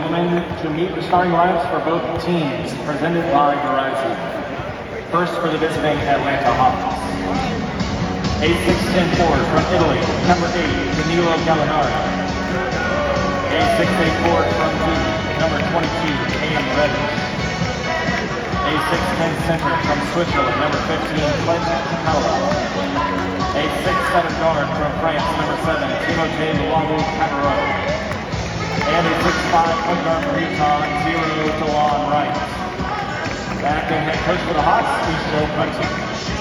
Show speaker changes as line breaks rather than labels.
gentlemen, to meet the starting lineups for both teams, presented by Verizon. First for the visiting Atlanta Hawks. A610 forward from Italy, number 8, Danilo Gallinari. A68 forward from Duke, number 22, Cam Reddish. A610 center from Switzerland, number 15, Clinton Capela. A6-7 guard from France, number 7, Timothée Luabu Cameron 6'5 point guard from Utah, zero Delon Wright. Back and head coach for the Hawks, Joe Clemson.